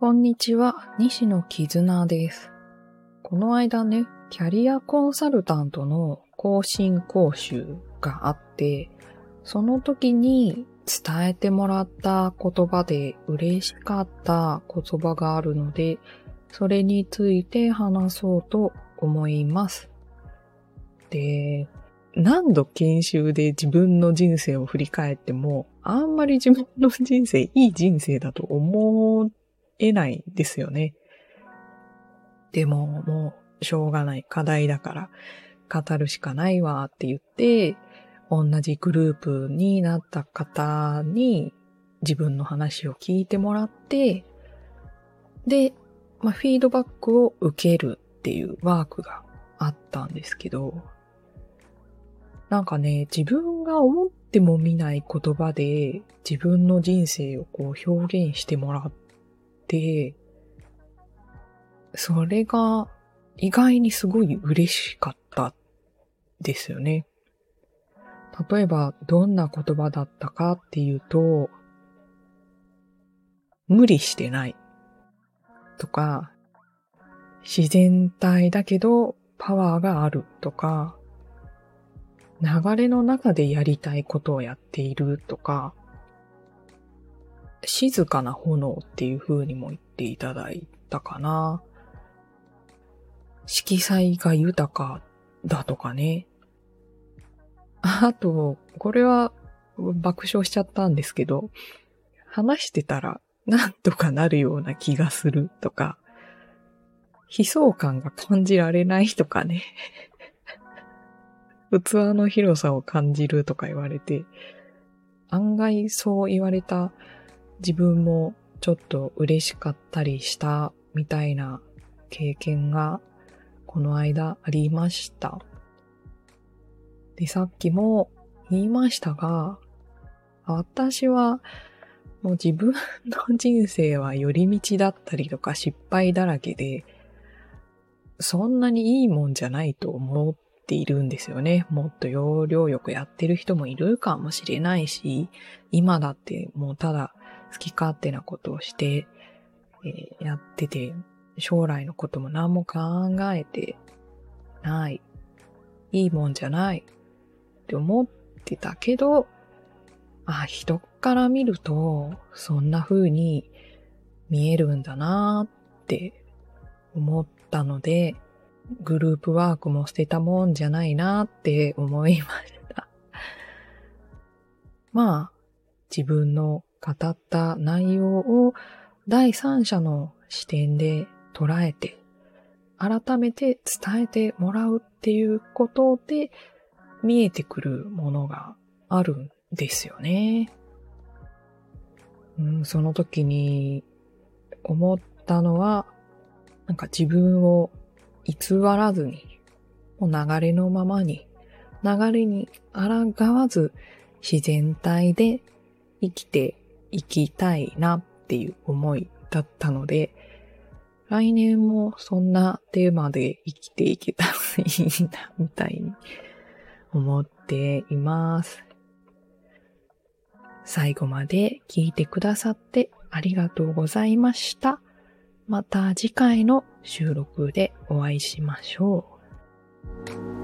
こんにちは、西野絆です。この間ね、キャリアコンサルタントの更新講習があって、その時に伝えてもらった言葉で嬉しかった言葉があるので、それについて話そうと思います。で、何度研修で自分の人生を振り返っても、あんまり自分の人生、いい人生だと思えないですよね。でも、もう、しょうがない課題だから、語るしかないわって言って、同じグループになった方に自分の話を聞いてもらって、で、まあ、フィードバックを受けるっていうワークがあったんですけど、なんかね、自分が思っても見ない言葉で自分の人生をこう表現してもらって、それが意外にすごい嬉しかったですよね。例えばどんな言葉だったかっていうと、無理してないとか、自然体だけどパワーがあるとか、流れの中でやりたいことをやっているとか、静かな炎っていう風にも言っていただいたかな。色彩が豊かだとかね。あと、これは爆笑しちゃったんですけど、話してたらなんとかなるような気がするとか、悲壮感が感じられないとかね。器の広さを感じるとか言われて、案外そう言われた自分もちょっと嬉しかったりしたみたいな経験がこの間ありました。で、さっきも言いましたが、私はもう自分の人生は寄り道だったりとか失敗だらけで、そんなにいいもんじゃないと思っているんですよね。もっと要領よくやってる人もいるかもしれないし、今だってもうただ好き勝手なことをして、えー、やってて、将来のことも何も考えてない。いいもんじゃないって思ってたけど、あ、人から見ると、そんな風に見えるんだなって思ったので、グループワークも捨てたもんじゃないなって思いました。まあ、自分の語った内容を第三者の視点で捉えて、改めて伝えてもらうっていうことで見えてくるものがあるんですよね。うん、その時に思ったのは、なんか自分を偽らずに、もう流れのままに、流れに抗わず自然体で生きていきたいなっていう思いだったので、来年もそんなテーマで生きていけたらいいな、みたいに思っています。最後まで聞いてくださってありがとうございました。また次回の収録でお会いしましょう。